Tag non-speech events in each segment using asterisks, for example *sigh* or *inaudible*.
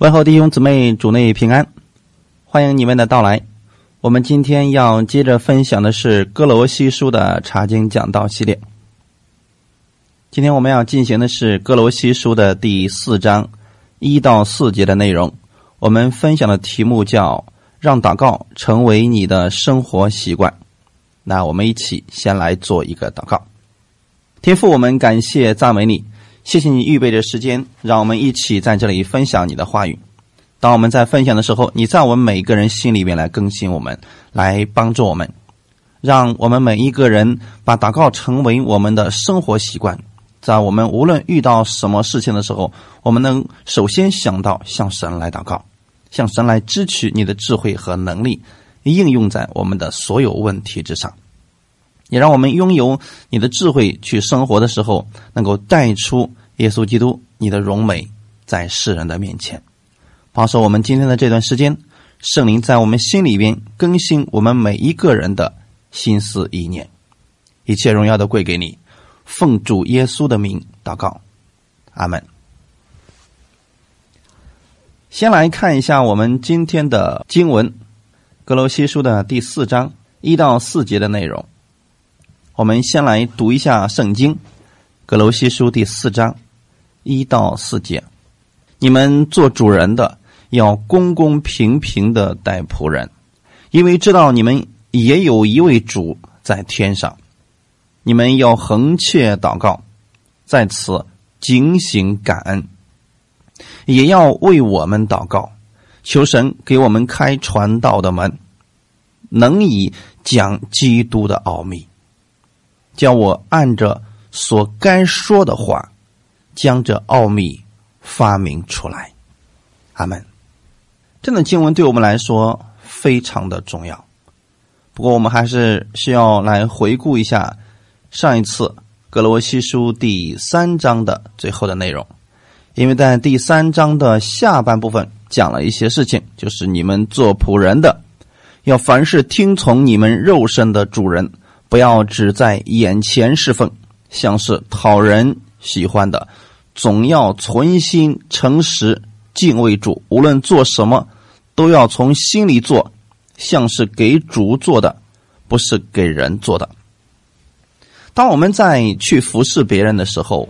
问候弟兄姊妹，主内平安，欢迎你们的到来。我们今天要接着分享的是《哥罗西书》的查经讲道系列。今天我们要进行的是《哥罗西书》的第四章一到四节的内容。我们分享的题目叫“让祷告成为你的生活习惯”。那我们一起先来做一个祷告。天父，我们感谢赞美你。谢谢你预备的时间，让我们一起在这里分享你的话语。当我们在分享的时候，你在我们每一个人心里面来更新我们，来帮助我们，让我们每一个人把祷告成为我们的生活习惯。在我们无论遇到什么事情的时候，我们能首先想到向神来祷告，向神来支取你的智慧和能力，应用在我们的所有问题之上。也让我们拥有你的智慧去生活的时候，能够带出耶稣基督你的荣美在世人的面前。保守我们今天的这段时间，圣灵在我们心里边更新我们每一个人的心思意念。一切荣耀都归给你，奉主耶稣的名祷告，阿门。先来看一下我们今天的经文，《格罗西书》的第四章一到四节的内容。我们先来读一下圣经，《格罗西书》第四章一到四节。你们做主人的要公公平平的待仆人，因为知道你们也有一位主在天上。你们要横切祷告，在此警醒感恩，也要为我们祷告，求神给我们开传道的门，能以讲基督的奥秘。叫我按着所该说的话，将这奥秘发明出来。阿门。这段经文对我们来说非常的重要。不过，我们还是需要来回顾一下上一次格罗西书第三章的最后的内容，因为在第三章的下半部分讲了一些事情，就是你们做仆人的，要凡事听从你们肉身的主人。不要只在眼前侍奉，像是讨人喜欢的，总要存心诚实敬畏主。无论做什么，都要从心里做，像是给主做的，不是给人做的。当我们在去服侍别人的时候，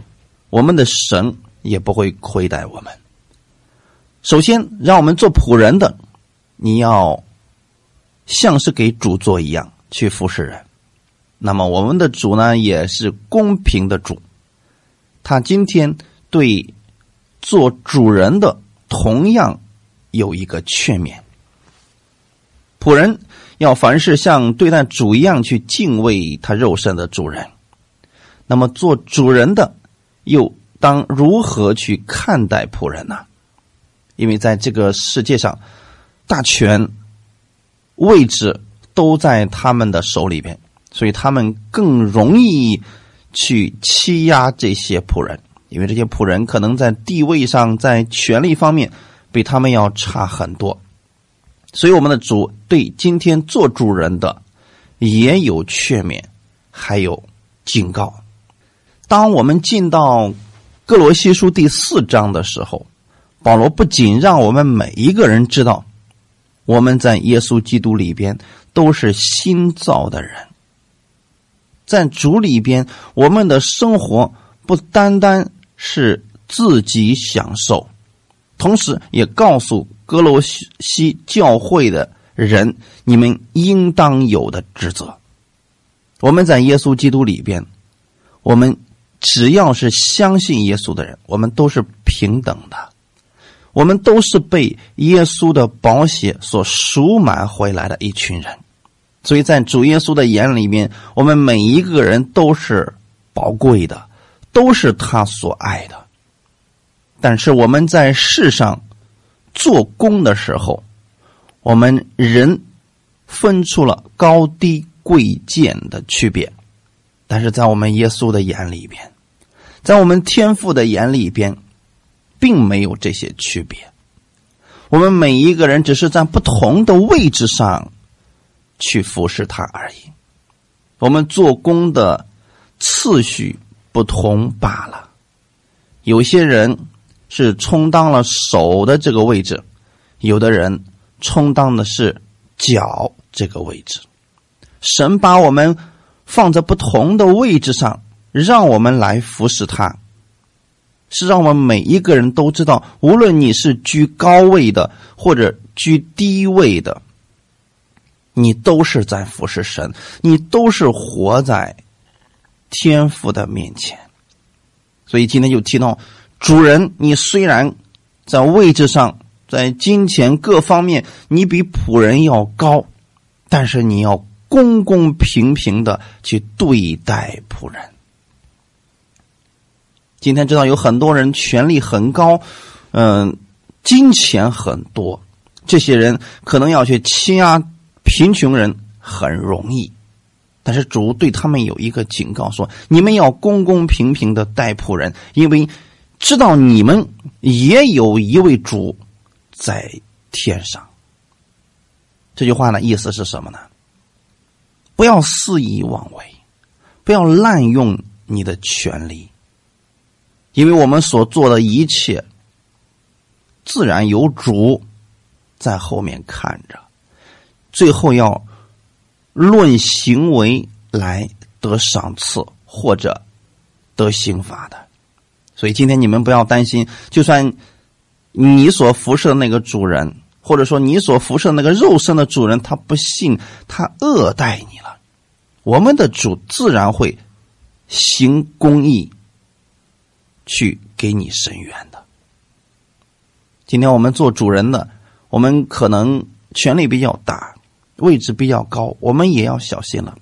我们的神也不会亏待我们。首先，让我们做仆人的，你要像是给主做一样去服侍人。那么我们的主呢，也是公平的主，他今天对做主人的同样有一个劝勉：仆人要凡事像对待主一样去敬畏他肉身的主人。那么做主人的又当如何去看待仆人呢？因为在这个世界上，大权位置都在他们的手里边。所以他们更容易去欺压这些仆人，因为这些仆人可能在地位上、在权力方面比他们要差很多。所以我们的主对今天做主人的也有劝勉，还有警告。当我们进到哥罗西书第四章的时候，保罗不仅让我们每一个人知道，我们在耶稣基督里边都是新造的人。在主里边，我们的生活不单单是自己享受，同时也告诉哥罗西教会的人，你们应当有的职责。我们在耶稣基督里边，我们只要是相信耶稣的人，我们都是平等的，我们都是被耶稣的宝血所赎买回来的一群人。所以在主耶稣的眼里面，我们每一个人都是宝贵的，都是他所爱的。但是我们在世上做工的时候，我们人分出了高低贵贱的区别，但是在我们耶稣的眼里边，在我们天父的眼里边，并没有这些区别。我们每一个人只是在不同的位置上。去服侍他而已，我们做工的次序不同罢了。有些人是充当了手的这个位置，有的人充当的是脚这个位置。神把我们放在不同的位置上，让我们来服侍他，是让我们每一个人都知道，无论你是居高位的或者居低位的，你都是在服侍神，你都是活在天父的面前。所以今天就提到，主人，你虽然在位置上、在金钱各方面，你比仆人要高，但是你要。公公平平的去对待仆人。今天知道有很多人权力很高，嗯，金钱很多，这些人可能要去欺压贫穷人很容易，但是主对他们有一个警告，说你们要公公平平的待仆人，因为知道你们也有一位主在天上。这句话呢，意思是什么呢？不要肆意妄为，不要滥用你的权利，因为我们所做的一切，自然有主在后面看着，最后要论行为来得赏赐或者得刑罚的。所以今天你们不要担心，就算你所服侍的那个主人，或者说你所服侍的那个肉身的主人，他不信，他恶待你了。我们的主自然会行公义，去给你伸冤的。今天我们做主人的，我们可能权力比较大，位置比较高，我们也要小心了。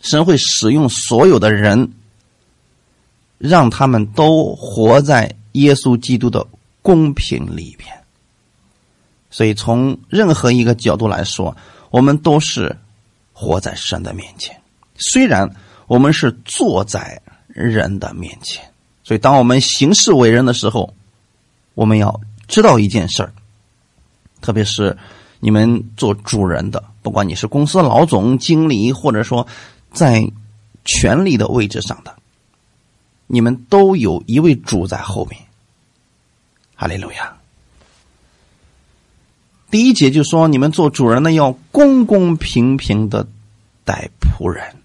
神会使用所有的人，让他们都活在耶稣基督的公平里边。所以，从任何一个角度来说，我们都是。活在神的面前，虽然我们是坐在人的面前，所以当我们行事为人的时候，我们要知道一件事儿，特别是你们做主人的，不管你是公司老总、经理，或者说在权力的位置上的，你们都有一位主在后面。哈利路亚。第一节就说，你们做主人的要公公平平的待仆人。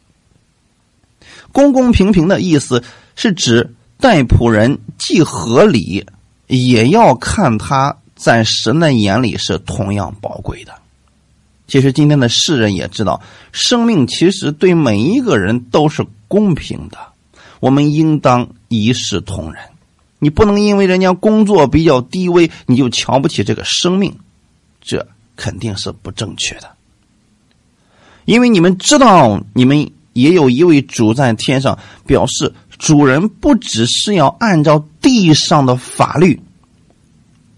公公平平的意思是指待仆人既合理，也要看他在神的眼里是同样宝贵的。其实今天的世人也知道，生命其实对每一个人都是公平的，我们应当一视同仁。你不能因为人家工作比较低微，你就瞧不起这个生命。这肯定是不正确的，因为你们知道，你们也有一位主在天上，表示主人不只是要按照地上的法律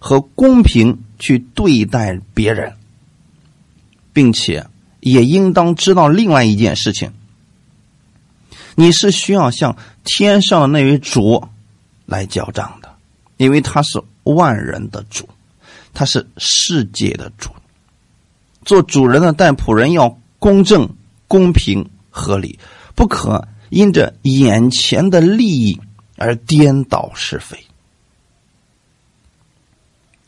和公平去对待别人，并且也应当知道另外一件事情：你是需要向天上的那位主来交账的，因为他是万人的主。他是世界的主，做主人的但仆人要公正、公平、合理，不可因着眼前的利益而颠倒是非，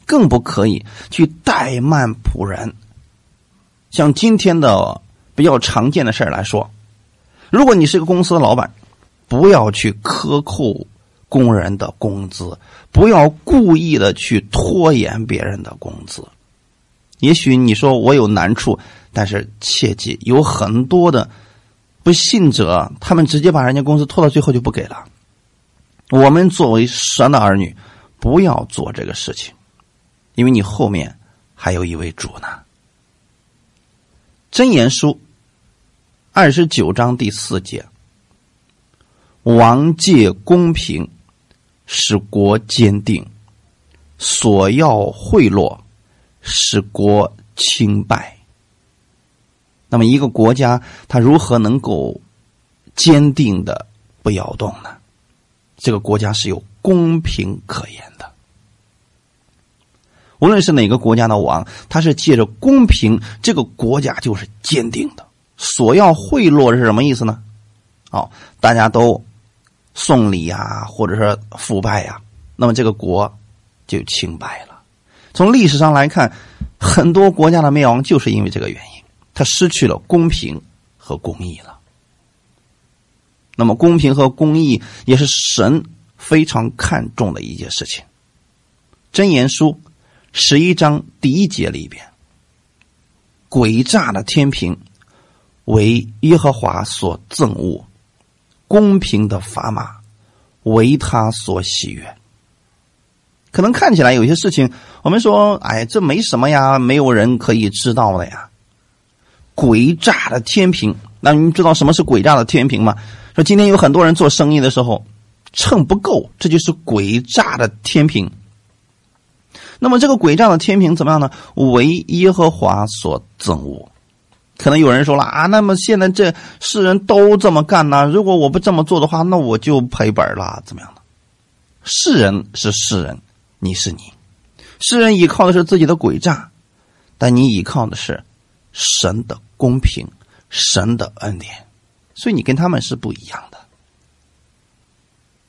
更不可以去怠慢仆人。像今天的比较常见的事来说，如果你是个公司的老板，不要去克扣。工人的工资，不要故意的去拖延别人的工资。也许你说我有难处，但是切记，有很多的不信者，他们直接把人家工资拖到最后就不给了。我们作为神的儿女，不要做这个事情，因为你后面还有一位主呢。真言书二十九章第四节：王借公平。使国坚定，索要贿赂，使国清败。那么，一个国家它如何能够坚定的不摇动呢？这个国家是有公平可言的。无论是哪个国家的王，他是借着公平，这个国家就是坚定的。索要贿赂是什么意思呢？哦，大家都。送礼呀，或者是腐败呀，那么这个国就清白了。从历史上来看，很多国家的灭亡就是因为这个原因，它失去了公平和公义了。那么，公平和公义也是神非常看重的一件事情。箴言书十一章第一节里边，诡诈的天平为耶和华所憎恶，公平的砝码为他所喜悦。可能看起来有些事情，我们说，哎，这没什么呀，没有人可以知道的呀。诡诈的天平，那你知道什么是诡诈的天平吗？说今天有很多人做生意的时候秤不够，这就是诡诈的天平。那么这个诡诈的天平怎么样呢？为耶和华所憎恶。可能有人说了啊，那么现在这世人都这么干呢？如果我不这么做的话，那我就赔本了，怎么样的？世人是世人，你是你。世人依靠的是自己的诡诈，但你依靠的是神的公平、神的恩典，所以你跟他们是不一样的。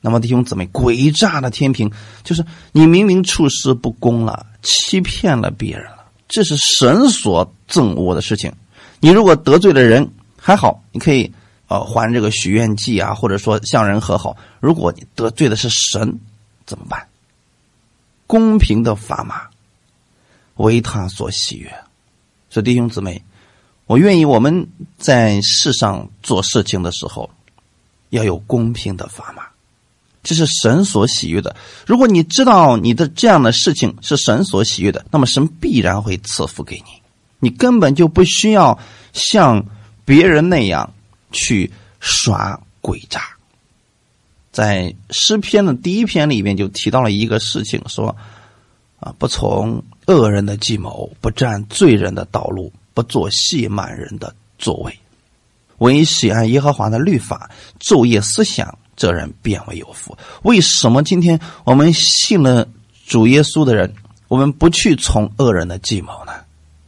那么弟兄姊妹，诡诈的天平就是你明明处事不公了，欺骗了别人了，这是神所憎恶的事情。你如果得罪了人，还好，你可以呃还这个许愿祭啊，或者说向人和好。如果你得罪的是神，怎么办？公平的砝码为他所喜悦。所以弟兄姊妹，我愿意我们在世上做事情的时候，要有公平的砝码。这是神所喜悦的。如果你知道你的这样的事情是神所喜悦的，那么神必然会赐福给你。你根本就不需要像别人那样去耍诡诈。在诗篇的第一篇里面就提到了一个事情，说啊，不从恶人的计谋，不占罪人的道路，不做戏满人的座位，唯喜爱耶和华的律法，昼夜思想。这人变为有福。为什么今天我们信了主耶稣的人，我们不去从恶人的计谋呢？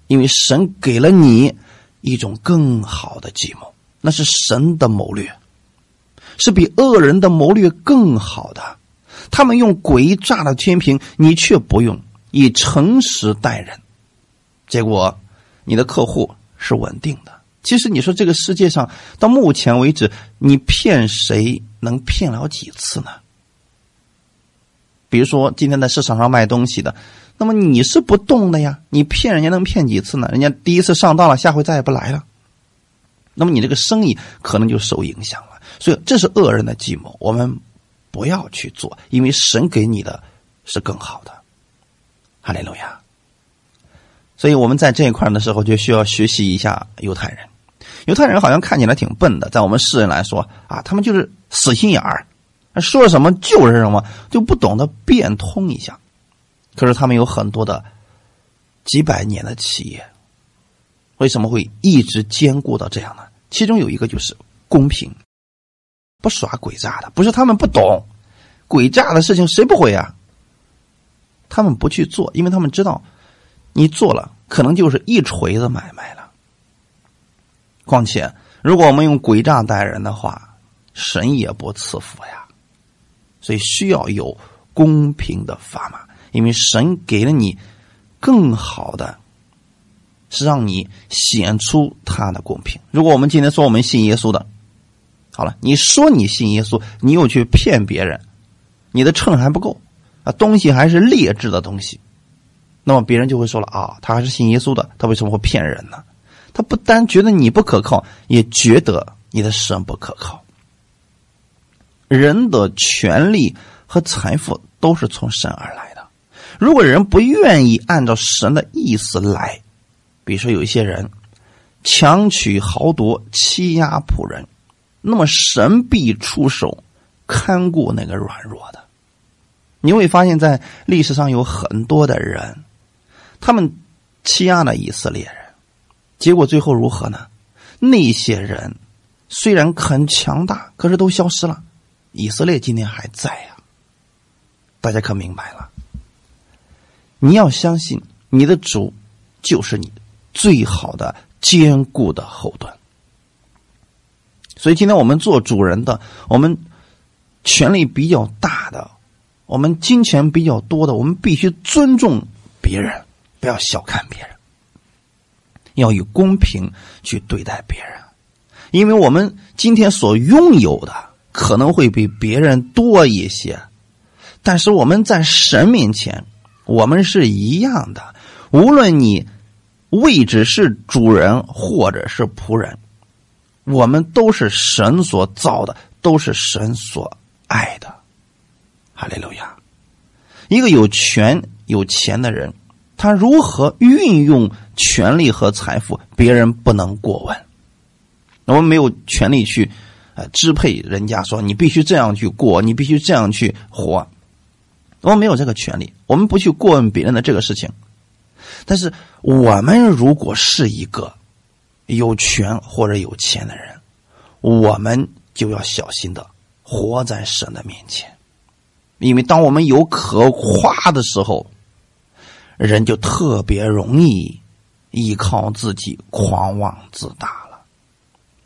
因为神给了你一种更好的计谋，那是神的谋略，是比恶人的谋略更好的。他们用诡诈的天平，你却不用以诚实待人，结果你的客户是稳定的。其实你说这个世界上到目前为止，你骗谁？能骗了几次呢？比如说，今天在市场上卖东西的，那么你是不动的呀？你骗人家能骗几次呢？人家第一次上当了，下回再也不来了。那么你这个生意可能就受影响了。所以这是恶人的计谋，我们不要去做，因为神给你的是更好的。哈利路亚。所以我们在这一块的时候，就需要学习一下犹太人。犹太人好像看起来挺笨的，在我们世人来说啊，他们就是死心眼儿，说什么就是什么，就不懂得变通一下。可是他们有很多的几百年的企业，为什么会一直坚固到这样呢？其中有一个就是公平，不耍诡诈的，不是他们不懂，诡诈的事情谁不会啊？他们不去做，因为他们知道，你做了可能就是一锤子买卖了。况且，如果我们用诡诈待人的话，神也不赐福呀。所以需要有公平的砝码，因为神给了你更好的，是让你显出他的公平。如果我们今天说我们信耶稣的，好了，你说你信耶稣，你又去骗别人，你的秤还不够啊，东西还是劣质的东西，那么别人就会说了啊，他还是信耶稣的，他为什么会骗人呢？他不单觉得你不可靠，也觉得你的神不可靠。人的权利和财富都是从神而来的。如果人不愿意按照神的意思来，比如说有一些人强取豪夺、欺压仆人，那么神必出手看顾那个软弱的。你会发现在历史上有很多的人，他们欺压了以色列人。结果最后如何呢？那些人虽然很强大，可是都消失了。以色列今天还在呀，大家可明白了？你要相信你的主就是你最好的坚固的后盾。所以今天我们做主人的，我们权力比较大的，我们金钱比较多的，我们必须尊重别人，不要小看别人，要以公平去对待别人，因为我们今天所拥有的可能会比别人多一些，但是我们在神面前，我们是一样的，无论你位置是主人或者是仆人，我们都是神所造的，都是神所爱的。哈利路亚！一个有权有钱的人，他如何运用权力和财富，别人不能过问。我们没有权利去呃支配人家，说你必须这样去过，你必须这样去活。我们没有这个权利，我们不去过问别人的这个事情。但是，我们如果是一个有权或者有钱的人，我们就要小心的活在神的面前。因为当我们有可夸的时候，人就特别容易依靠自己、狂妄自大了。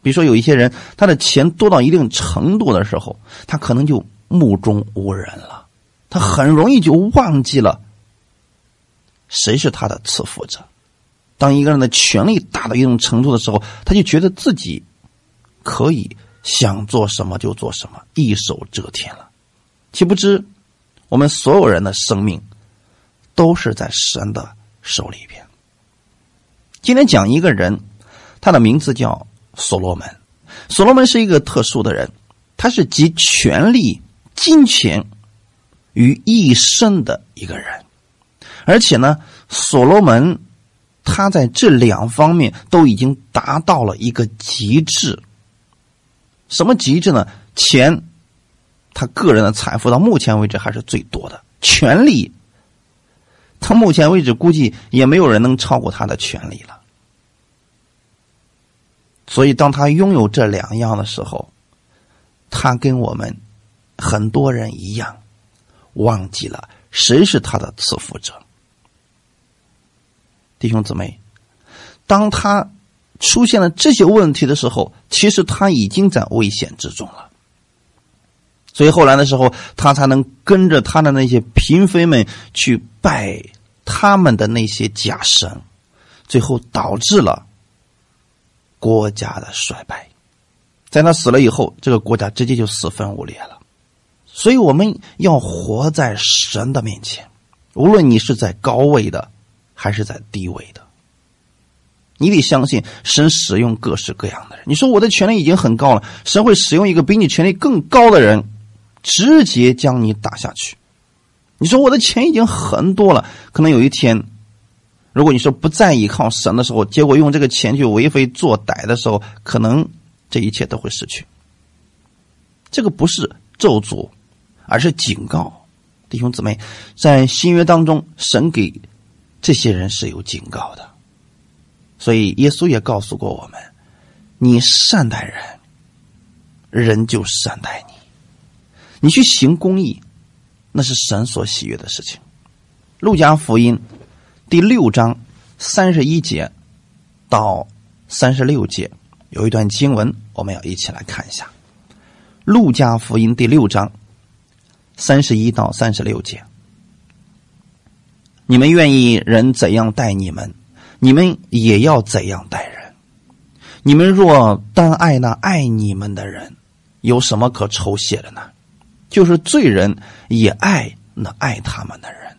比如说，有一些人，他的钱多到一定程度的时候，他可能就目中无人了，他很容易就忘记了谁是他的赐福者。当一个人的权力大到一定程度的时候，他就觉得自己可以想做什么就做什么，一手遮天了。岂不知，我们所有人的生命都是在神的手里边。今天讲一个人，他的名字叫所罗门。所罗门是一个特殊的人，他是集权力、金钱于一身的一个人，而且呢，所罗门他在这两方面都已经达到了一个极致。什么极致呢？钱。他个人的财富到目前为止还是最多的，权力，他目前为止估计也没有人能超过他的权利了。所以，当他拥有这两样的时候，他跟我们很多人一样，忘记了谁是他的赐福者。弟兄姊妹，当他出现了这些问题的时候，其实他已经在危险之中了。所以后来的时候，他才能跟着他的那些嫔妃们去拜他们的那些假神，最后导致了国家的衰败。在他死了以后，这个国家直接就四分五裂了。所以我们要活在神的面前，无论你是在高位的，还是在低位的，你得相信神使用各式各样的人。你说我的权力已经很高了，神会使用一个比你权力更高的人。直接将你打下去。你说我的钱已经很多了，可能有一天，如果你说不再依靠神的时候，结果用这个钱去为非作歹的时候，可能这一切都会失去。这个不是咒诅，而是警告。弟兄姊妹，在新约当中，神给这些人是有警告的，所以耶稣也告诉过我们：你善待人，人就善待你。你去行公义，那是神所喜悦的事情。路加福音第六章三十一节到三十六节有一段经文，我们要一起来看一下。路加福音第六章三十一到三十六节，你们愿意人怎样待你们，你们也要怎样待人。你们若单爱那爱你们的人，有什么可酬谢的呢？就是罪人也爱那爱他们的人。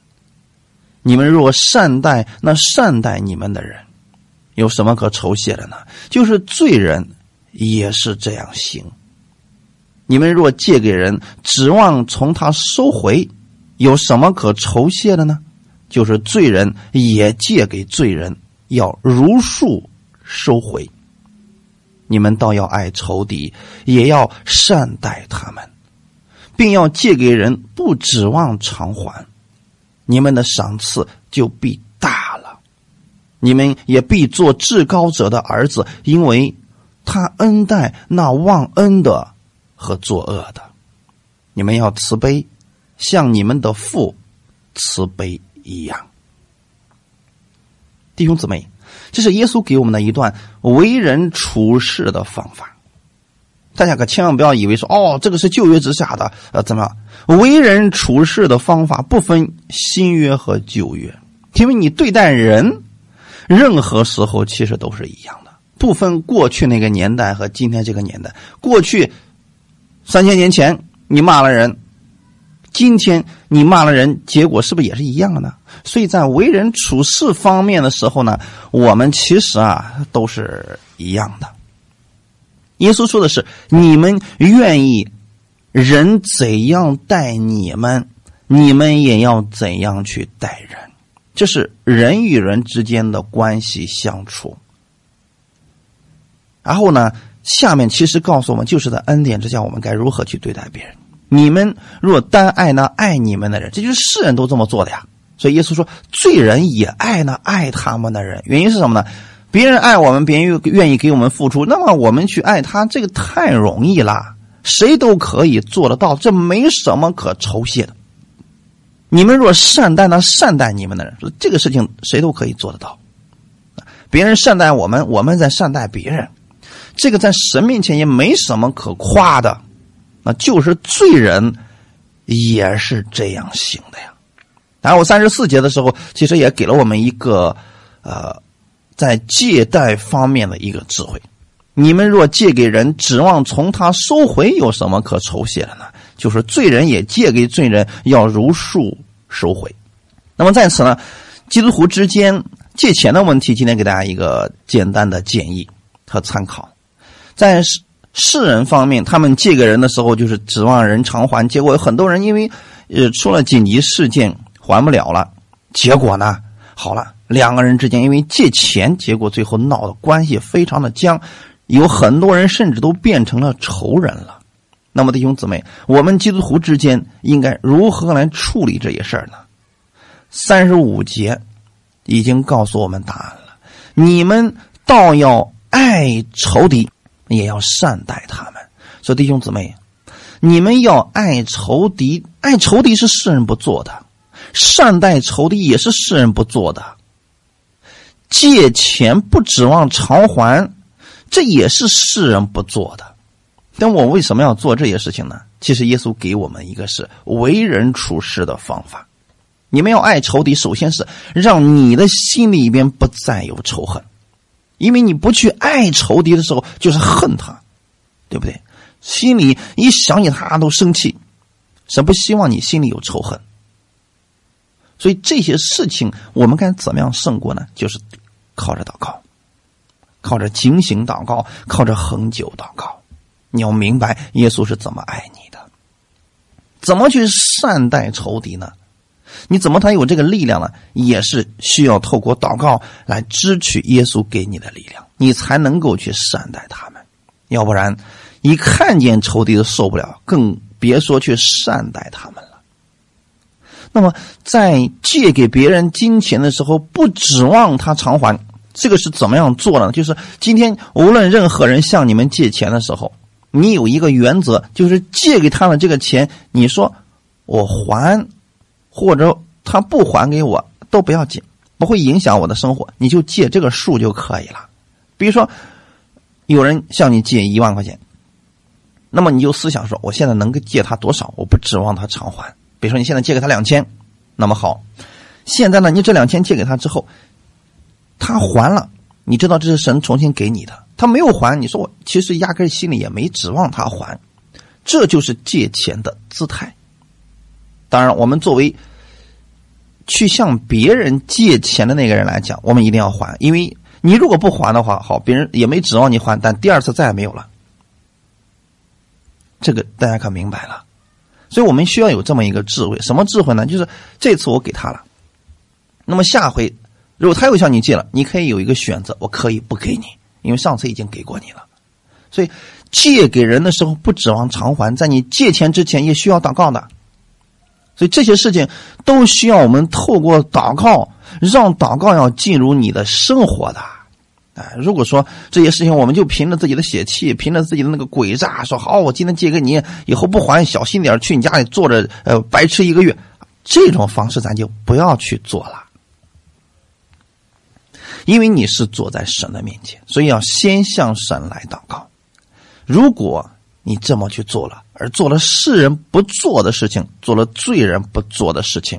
你们若善待那善待你们的人，有什么可酬谢的呢？就是罪人也是这样行。你们若借给人，指望从他收回，有什么可酬谢的呢？就是罪人也借给罪人，要如数收回。你们倒要爱仇敌，也要善待他们。并要借给人，不指望偿还，你们的赏赐就必大了。你们也必做至高者的儿子，因为他恩待那忘恩的和作恶的。你们要慈悲，像你们的父慈悲一样。弟兄姊妹，这是耶稣给我们的一段为人处事的方法。大家可千万不要以为说哦，这个是旧约之下的，呃，怎么样？为人处事的方法不分新约和旧约，因为你对待人，任何时候其实都是一样的，不分过去那个年代和今天这个年代。过去三千年前你骂了人，今天你骂了人，结果是不是也是一样的呢？所以在为人处事方面的时候呢，我们其实啊都是一样的。耶稣说的是：“你们愿意人怎样待你们，你们也要怎样去待人。这是人与人之间的关系相处。”然后呢，下面其实告诉我们，就是在恩典之下，我们该如何去对待别人。你们若单爱那爱你们的人，这就是世人都这么做的呀。所以耶稣说：“罪人也爱那爱他们的人。”原因是什么呢？别人爱我们，别人愿意给我们付出，那么我们去爱他，这个太容易了，谁都可以做得到，这没什么可酬谢的。你们若善待那善待你们的人，这个事情谁都可以做得到。别人善待我们，我们在善待别人，这个在神面前也没什么可夸的，那就是罪人也是这样行的呀。然后三十四节的时候，其实也给了我们一个呃。在借贷方面的一个智慧，你们若借给人，指望从他收回，有什么可酬谢的呢？就是罪人也借给罪人，要如数收回。那么在此呢，基督徒之间借钱的问题，今天给大家一个简单的建议和参考。在世世人方面，他们借给人的时候，就是指望人偿还，结果有很多人因为呃出了紧急事件还不了了，结果呢，好了。两个人之间因为借钱，结果最后闹的关系非常的僵，有很多人甚至都变成了仇人了。那么弟兄姊妹，我们基督徒之间应该如何来处理这些事儿呢？三十五节已经告诉我们答案了。你们倒要爱仇敌，也要善待他们。所以弟兄姊妹，你们要爱仇敌，爱仇敌是世人不做的，善待仇敌也是世人不做的。借钱不指望偿还，这也是世人不做的。但我为什么要做这些事情呢？其实耶稣给我们一个是为人处事的方法。你们要爱仇敌，首先是让你的心里边不再有仇恨，因为你不去爱仇敌的时候，就是恨他，对不对？心里一想起他都生气，神不希望你心里有仇恨。所以这些事情我们该怎么样胜过呢？就是靠着祷告，靠着警醒祷告，靠着恒久祷告。你要明白耶稣是怎么爱你的，怎么去善待仇敌呢？你怎么才有这个力量呢？也是需要透过祷告来支取耶稣给你的力量，你才能够去善待他们。要不然，一看见仇敌都受不了，更别说去善待他们。那么，在借给别人金钱的时候，不指望他偿还，这个是怎么样做呢？就是今天无论任何人向你们借钱的时候，你有一个原则，就是借给他的这个钱，你说我还，或者他不还给我都不要紧，不会影响我的生活，你就借这个数就可以了。比如说，有人向你借一万块钱，那么你就思想说，我现在能够借他多少？我不指望他偿还。比如说你现在借给他两千，那么好，现在呢，你这两千借给他之后，他还了，你知道这是神重新给你的。他没有还，你说我其实压根心里也没指望他还，这就是借钱的姿态。当然，我们作为去向别人借钱的那个人来讲，我们一定要还，因为你如果不还的话，好，别人也没指望你还，但第二次再也没有了。这个大家可明白了。所以我们需要有这么一个智慧，什么智慧呢？就是这次我给他了，那么下回如果他又向你借了，你可以有一个选择，我可以不给你，因为上次已经给过你了。所以借给人的时候不指望偿还，在你借钱之前也需要祷告的。所以这些事情都需要我们透过祷告，让祷告要进入你的生活的。哎，如果说这些事情，我们就凭着自己的血气，凭着自己的那个诡诈，说好，我今天借给你，以后不还，小心点去你家里坐着，呃，白吃一个月，这种方式咱就不要去做了，因为你是坐在神的面前，所以要先向神来祷告。如果你这么去做了，而做了世人不做的事情，做了罪人不做的事情，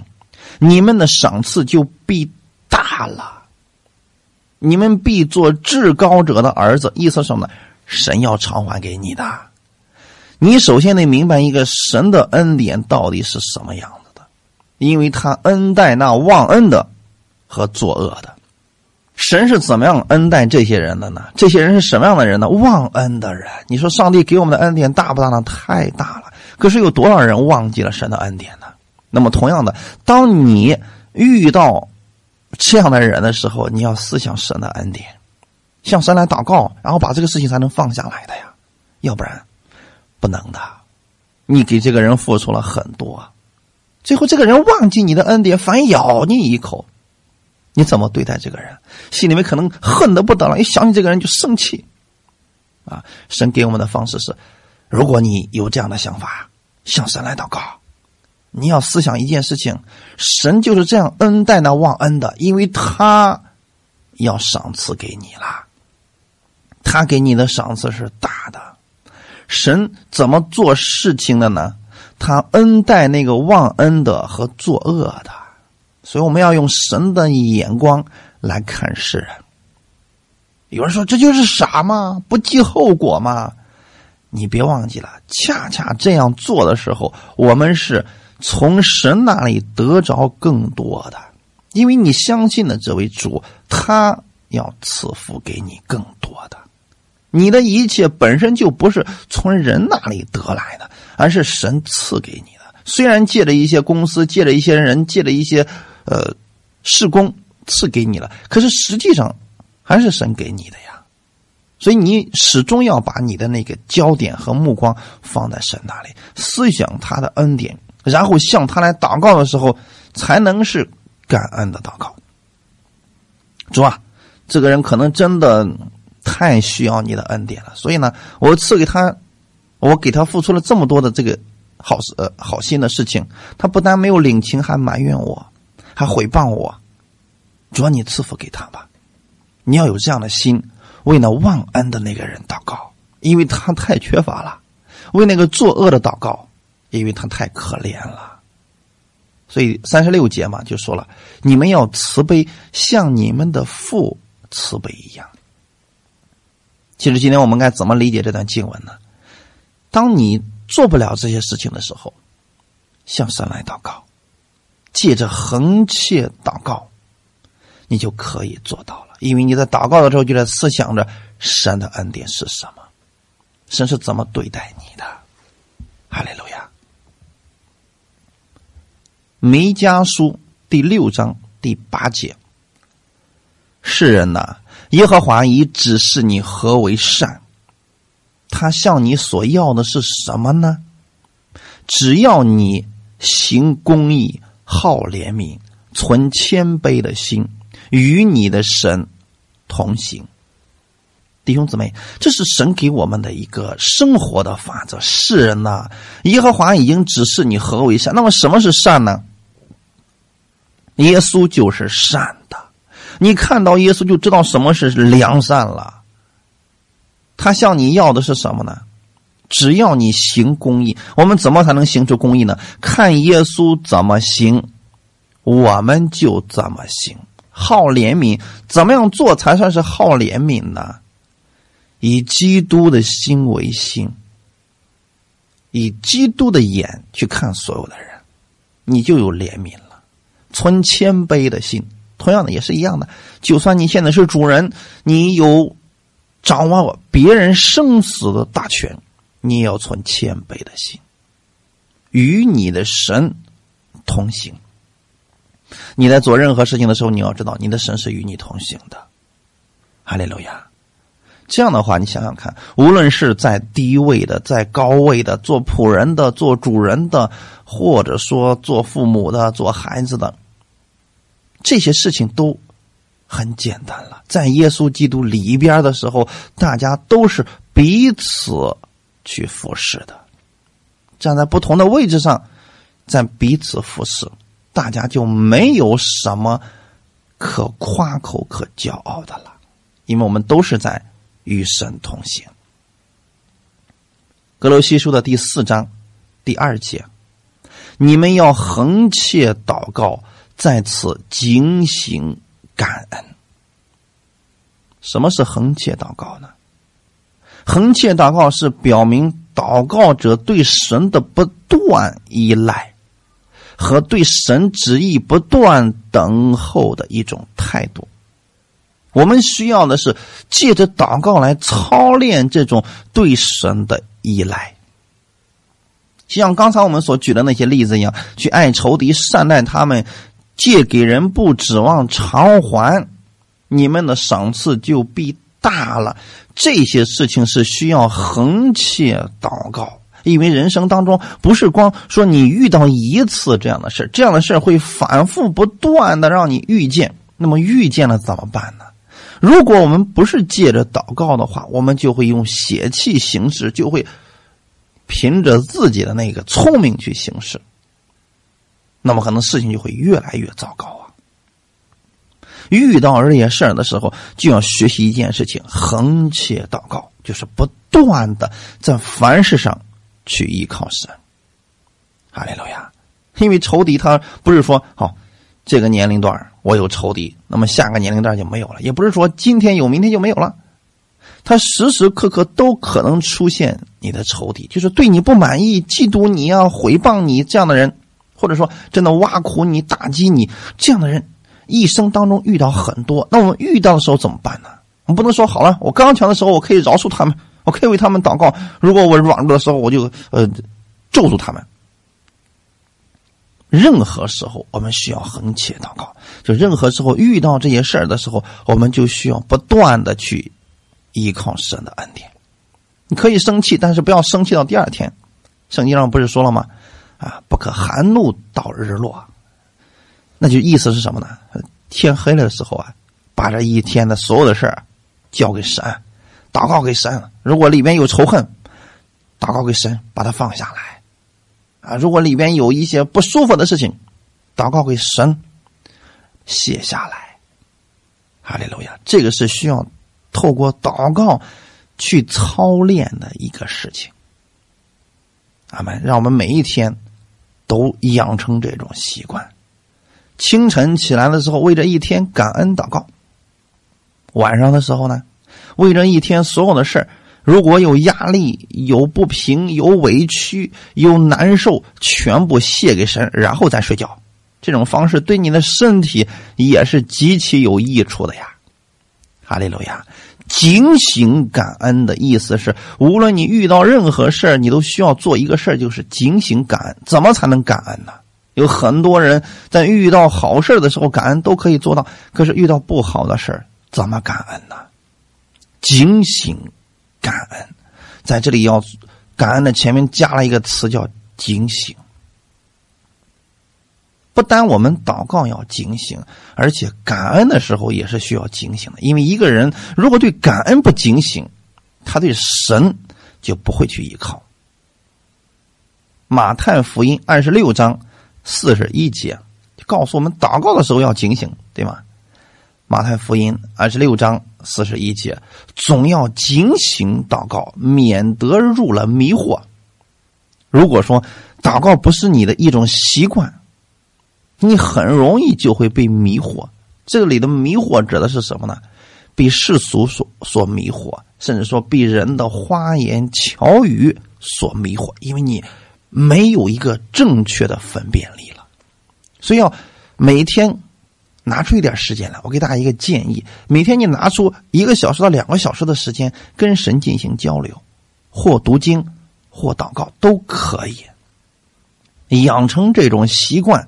你们的赏赐就必大了。你们必做至高者的儿子，意思什么呢？神要偿还给你的。你首先得明白一个神的恩典到底是什么样子的，因为他恩待那忘恩的和作恶的。神是怎么样恩待这些人的呢？这些人是什么样的人呢？忘恩的人。你说上帝给我们的恩典大不大呢？太大了。可是有多少人忘记了神的恩典呢？那么同样的，当你遇到这样的人的时候，你要思想神的恩典，向神来祷告，然后把这个事情才能放下来的呀。要不然，不能的。你给这个人付出了很多，最后这个人忘记你的恩典，反咬你一口。你怎么对待这个人？心里面可能恨得不得了，一想起这个人就生气。啊，神给我们的方式是：如果你有这样的想法，向神来祷告。你要思想一件事情，神就是这样恩待那忘恩的，因为他要赏赐给你了。他给你的赏赐是大的。神怎么做事情的呢？他恩待那个忘恩的和作恶的。所以我们要用神的眼光来看世人。有人说这就是傻吗？不计后果吗？你别忘记了，恰恰这样做的时候，我们是从神那里得着更多的，因为你相信的这位主，他要赐福给你更多的。你的一切本身就不是从人那里得来的，而是神赐给你的。虽然借着一些公司，借着一些人，借着一些。呃，施工赐给你了，可是实际上还是神给你的呀，所以你始终要把你的那个焦点和目光放在神那里，思想他的恩典，然后向他来祷告的时候，才能是感恩的祷告。主啊，这个人可能真的太需要你的恩典了，所以呢，我赐给他，我给他付出了这么多的这个好呃好心的事情，他不但没有领情，还埋怨我。还诽谤我，主要你赐福给他吧。你要有这样的心，为那忘恩的那个人祷告，因为他太缺乏了；为那个作恶的祷告，因为他太可怜了。所以三十六节嘛，就说了：你们要慈悲，像你们的父慈悲一样。其实今天我们该怎么理解这段经文呢？当你做不了这些事情的时候，向神来祷告。借着横切祷告，你就可以做到了。因为你在祷告的时候，就在思想着神的恩典是什么，神是怎么对待你的。哈利路亚。弥迦书第六章第八节：世人呐，耶和华已指示你何为善，他向你所要的是什么呢？只要你行公义。好怜悯，存谦卑的心，与你的神同行。弟兄姊妹，这是神给我们的一个生活的法则。世人呐，耶和华已经指示你何为善。那么，什么是善呢？耶稣就是善的。你看到耶稣，就知道什么是良善了。他向你要的是什么呢？只要你行公义，我们怎么才能行出公义呢？看耶稣怎么行，我们就怎么行。好怜悯，怎么样做才算是好怜悯呢？以基督的心为心，以基督的眼去看所有的人，你就有怜悯了。存谦卑的心，同样的也是一样的。就算你现在是主人，你有掌握别人生死的大权。你也要存谦卑的心，与你的神同行。你在做任何事情的时候，你要知道你的神是与你同行的。哈利路亚！这样的话，你想想看，无论是在低位的、在高位的、做仆人的、做主人的，或者说做父母的、做孩子的，这些事情都很简单了。在耶稣基督里边的时候，大家都是彼此。去服侍的，站在不同的位置上，在彼此服侍，大家就没有什么可夸口、可骄傲的了，因为我们都是在与神同行。格罗西书的第四章第二节，你们要横切祷告，在此警醒感恩。什么是横切祷告呢？横切祷告是表明祷告者对神的不断依赖和对神旨意不断等候的一种态度。我们需要的是借着祷告来操练这种对神的依赖，像刚才我们所举的那些例子一样，去爱仇敌、善待他们，借给人不指望偿还，你们的赏赐就必大了。这些事情是需要横切祷告，因为人生当中不是光说你遇到一次这样的事这样的事会反复不断的让你遇见。那么遇见了怎么办呢？如果我们不是借着祷告的话，我们就会用血气行事，就会凭着自己的那个聪明去行事。那么可能事情就会越来越糟糕啊！遇到这些事儿的时候，就要学习一件事情：横切祷告，就是不断的在凡事上去依靠神。哈利路亚！因为仇敌他不是说好。这个年龄段我有仇敌，那么下个年龄段就没有了。也不是说今天有，明天就没有了。他时时刻刻都可能出现你的仇敌，就是对你不满意、嫉妒你啊、诽谤你这样的人，或者说真的挖苦你、打击你这样的人，一生当中遇到很多。那我们遇到的时候怎么办呢？我们不能说好了，我刚强的时候我可以饶恕他们，我可以为他们祷告；如果我软弱的时候，我就呃咒诅他们。任何时候，我们需要横切祷告。就任何时候遇到这些事儿的时候，我们就需要不断的去依靠神的恩典。你可以生气，但是不要生气到第二天。圣经上不是说了吗？啊，不可含怒到日落。那就意思是什么呢？天黑了的时候啊，把这一天的所有的事儿交给神，祷告给神。如果里面有仇恨，祷告给神，把它放下来。啊，如果里边有一些不舒服的事情，祷告给神卸下来。哈利路亚，这个是需要透过祷告去操练的一个事情。阿门！让我们每一天都养成这种习惯。清晨起来的时候，为这一天感恩祷告；晚上的时候呢，为这一天所有的事。如果有压力、有不平、有委屈、有难受，全部卸给神，然后再睡觉。这种方式对你的身体也是极其有益处的呀！哈利路亚！警醒感恩的意思是，无论你遇到任何事，你都需要做一个事，就是警醒感恩。怎么才能感恩呢？有很多人在遇到好事的时候感恩都可以做到，可是遇到不好的事怎么感恩呢？警醒。感恩，在这里要感恩的前面加了一个词叫警醒。不单我们祷告要警醒，而且感恩的时候也是需要警醒的。因为一个人如果对感恩不警醒，他对神就不会去依靠。马太福音二十六章四十一节告诉我们，祷告的时候要警醒，对吗？马太福音二十六章。四十一节，总要警醒祷告，免得入了迷惑。如果说祷告不是你的一种习惯，你很容易就会被迷惑。这里的迷惑指的是什么呢？被世俗所所迷惑，甚至说被人的花言巧语所迷惑，因为你没有一个正确的分辨力了。所以要每天。拿出一点时间来，我给大家一个建议：每天你拿出一个小时到两个小时的时间，跟神进行交流，或读经，或祷告都可以。养成这种习惯，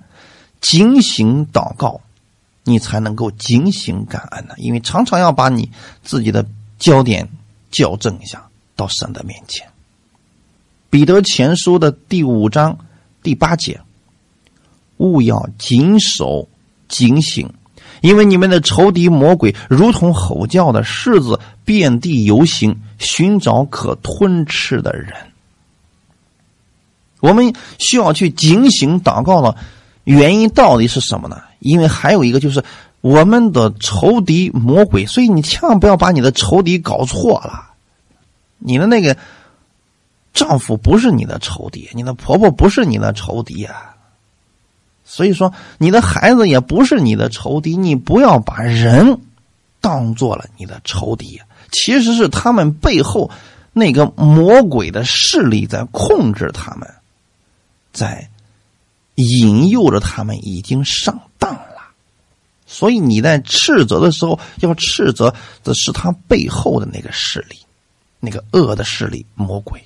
警醒祷告，你才能够警醒感恩呢。因为常常要把你自己的焦点校正一下，到神的面前。彼得前书的第五章第八节：勿要谨守。警醒，因为你们的仇敌魔鬼如同吼叫的狮子，遍地游行，寻找可吞吃的人。我们需要去警醒祷告了，原因到底是什么呢？因为还有一个就是我们的仇敌魔鬼，所以你千万不要把你的仇敌搞错了。你的那个丈夫不是你的仇敌，你的婆婆不是你的仇敌啊。所以说，你的孩子也不是你的仇敌，你不要把人当做了你的仇敌，其实是他们背后那个魔鬼的势力在控制他们，在引诱着他们，已经上当了。所以你在斥责的时候，要斥责的是他背后的那个势力，那个恶的势力，魔鬼。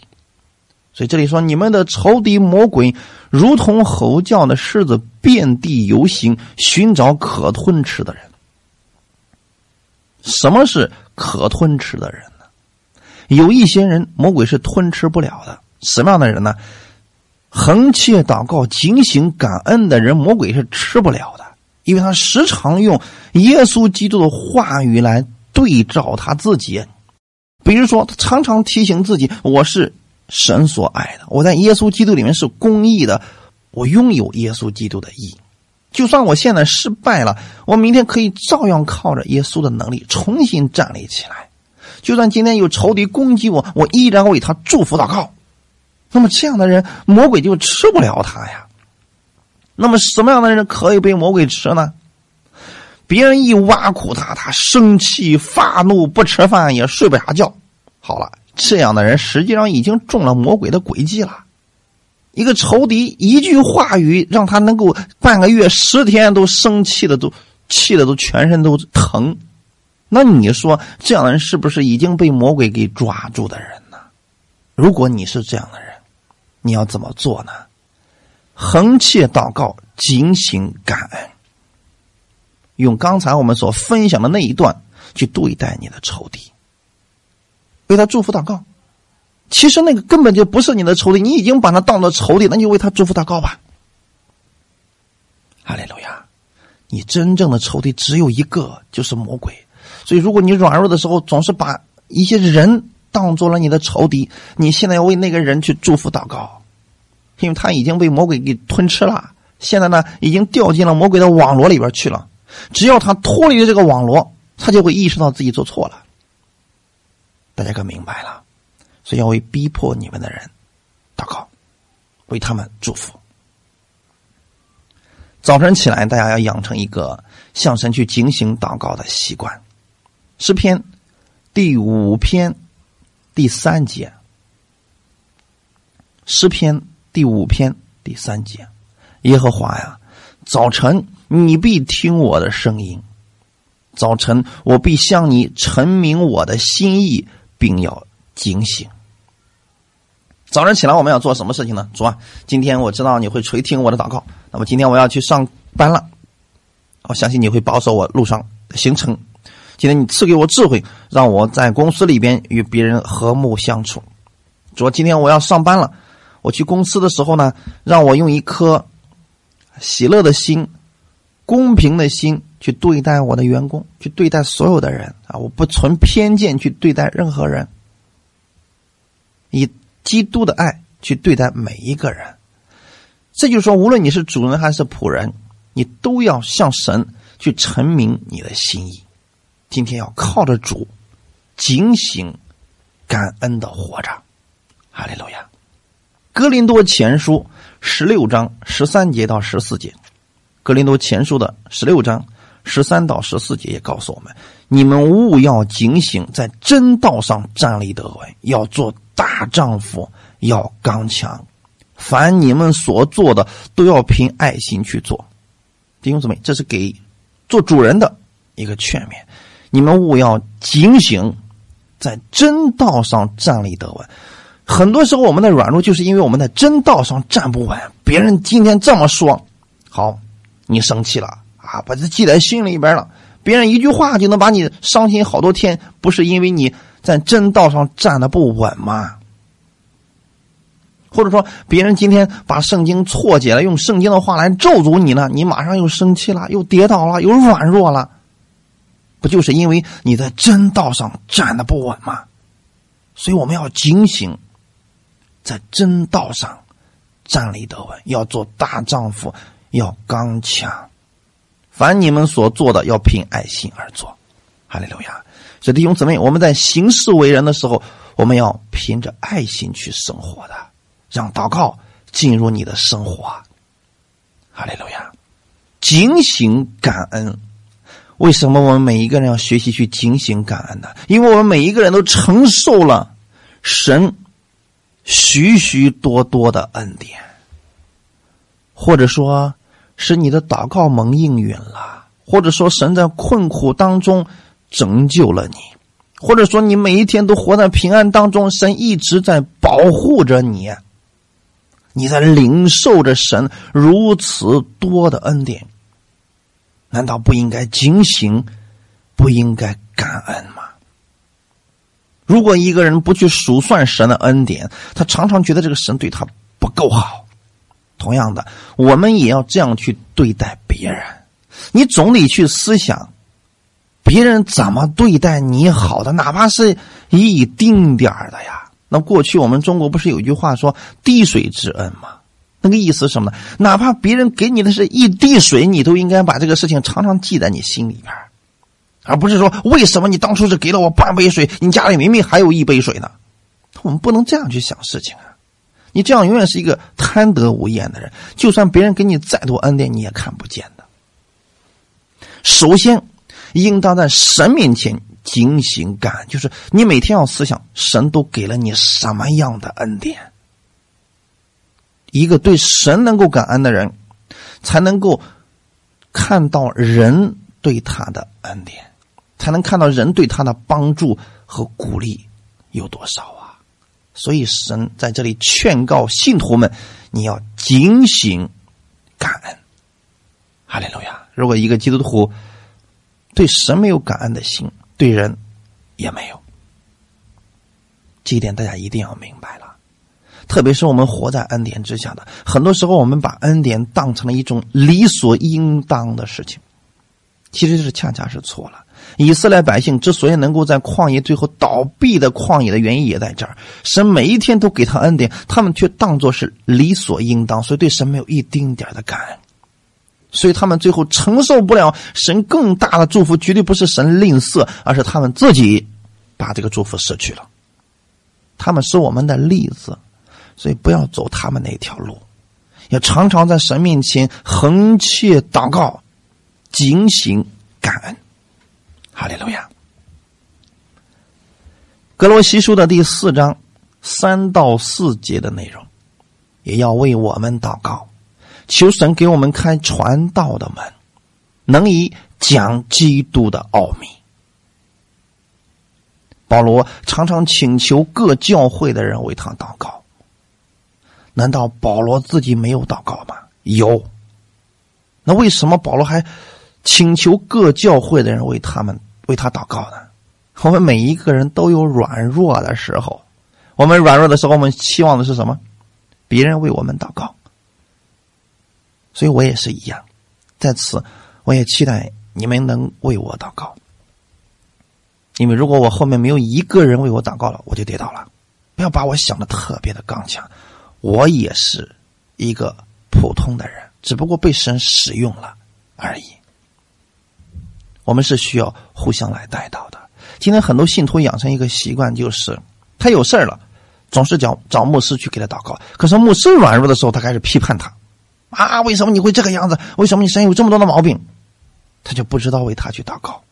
所以这里说，你们的仇敌魔鬼如同吼叫的狮子，遍地游行，寻找可吞吃的人。什么是可吞吃的人呢？有一些人，魔鬼是吞吃不了的。什么样的人呢？横切祷告、警醒、感恩的人，魔鬼是吃不了的，因为他时常用耶稣基督的话语来对照他自己。比如说，他常常提醒自己：“我是。”神所爱的，我在耶稣基督里面是公义的，我拥有耶稣基督的义。就算我现在失败了，我明天可以照样靠着耶稣的能力重新站立起来。就算今天有仇敌攻击我，我依然为他祝福祷告。那么这样的人，魔鬼就吃不了他呀。那么什么样的人可以被魔鬼吃呢？别人一挖苦他，他生气发怒，不吃饭也睡不着觉。好了。这样的人实际上已经中了魔鬼的诡计了。一个仇敌一句话语，让他能够半个月、十天都生气的，都气的都全身都疼。那你说这样的人是不是已经被魔鬼给抓住的人呢？如果你是这样的人，你要怎么做呢？横切祷告，警醒感恩，用刚才我们所分享的那一段去对待你的仇敌。为他祝福祷告，其实那个根本就不是你的仇敌，你已经把他当做仇敌，那就为他祝福祷告吧。哈利路亚！你真正的仇敌只有一个，就是魔鬼。所以，如果你软弱的时候总是把一些人当做了你的仇敌，你现在要为那个人去祝福祷告，因为他已经被魔鬼给吞吃了。现在呢，已经掉进了魔鬼的网络里边去了。只要他脱离了这个网络，他就会意识到自己做错了。大家可明白了，所以要为逼迫你们的人祷告，为他们祝福。早晨起来，大家要养成一个向神去警醒祷告的习惯。诗篇第五篇第三节，诗篇第五篇第三节，耶和华呀，早晨你必听我的声音，早晨我必向你陈明我的心意。并要警醒。早上起来我们要做什么事情呢？主啊，今天我知道你会垂听我的祷告。那么今天我要去上班了，我相信你会保守我路上行程。今天你赐给我智慧，让我在公司里边与别人和睦相处。主，今天我要上班了，我去公司的时候呢，让我用一颗喜乐的心、公平的心。去对待我的员工，去对待所有的人啊！我不存偏见去对待任何人，以基督的爱去对待每一个人。这就是说，无论你是主人还是仆人，你都要向神去陈明你的心意。今天要靠着主，警醒、感恩的活着。哈利路亚！格林多前书十六章十三节到十四节，格林多前书的十六章。十三到十四节也告诉我们：你们务要警醒，在真道上站立得稳，要做大丈夫，要刚强。凡你们所做的，都要凭爱心去做。弟兄姊妹，这是给做主人的一个劝勉。你们务要警醒，在真道上站立得稳。很多时候，我们的软弱就是因为我们在真道上站不稳。别人今天这么说，好，你生气了。啊，把这记在心里边了。别人一句话就能把你伤心好多天，不是因为你在真道上站的不稳吗？或者说，别人今天把圣经错解了，用圣经的话来咒诅你呢，你马上又生气了，又跌倒了，又软弱了，不就是因为你在真道上站的不稳吗？所以我们要警醒，在真道上站立得稳，要做大丈夫，要刚强。凡你们所做的，要凭爱心而做。哈利路亚！所以弟兄姊妹，我们在行事为人的时候，我们要凭着爱心去生活的，让祷告进入你的生活。哈利路亚！警醒感恩。为什么我们每一个人要学习去警醒感恩呢？因为我们每一个人都承受了神许许多多的恩典，或者说，是你的祷告蒙应允了，或者说神在困苦当中拯救了你，或者说你每一天都活在平安当中，神一直在保护着你，你在领受着神如此多的恩典。难道不应该警醒，不应该感恩吗？如果一个人不去数算神的恩典，他常常觉得这个神对他不够好。同样的，我们也要这样去对待别人。你总得去思想，别人怎么对待你好的，哪怕是一丁点的呀。那过去我们中国不是有句话说“滴水之恩”吗？那个意思是什么呢？哪怕别人给你的是一滴水，你都应该把这个事情常常记在你心里边，而不是说为什么你当初是给了我半杯水，你家里明明还有一杯水呢？我们不能这样去想事情啊！你这样永远是一个贪得无厌的人，就算别人给你再多恩典，你也看不见的。首先，应当在神面前警醒感，就是你每天要思想神都给了你什么样的恩典。一个对神能够感恩的人，才能够看到人对他的恩典，才能看到人对他的帮助和鼓励有多少啊！所以神在这里劝告信徒们：你要警醒感恩。哈利路亚！如果一个基督徒对神没有感恩的心，对人也没有，这一点大家一定要明白了。特别是我们活在恩典之下的，很多时候我们把恩典当成了一种理所应当的事情，其实是恰恰是错了。以色列百姓之所以能够在旷野最后倒闭的旷野的原因也在这儿，神每一天都给他恩典，他们却当作是理所应当，所以对神没有一丁点的感恩，所以他们最后承受不了神更大的祝福，绝对不是神吝啬，而是他们自己把这个祝福失去了。他们是我们的例子。所以不要走他们那条路，要常常在神面前横切祷告、警醒感恩。哈利路亚。格罗西书的第四章三到四节的内容，也要为我们祷告，求神给我们开传道的门，能以讲基督的奥秘。保罗常常请求各教会的人为他祷告。难道保罗自己没有祷告吗？有。那为什么保罗还请求各教会的人为他们为他祷告呢？我们每一个人都有软弱的时候，我们软弱的时候，我们期望的是什么？别人为我们祷告。所以我也是一样，在此我也期待你们能为我祷告。因为如果我后面没有一个人为我祷告了，我就跌倒了。不要把我想的特别的刚强。我也是一个普通的人，只不过被神使用了而已。我们是需要互相来带到的。今天很多信徒养成一个习惯，就是他有事儿了，总是找找牧师去给他祷告。可是牧师软弱的时候，他开始批判他：啊，为什么你会这个样子？为什么你身上有这么多的毛病？他就不知道为他去祷告。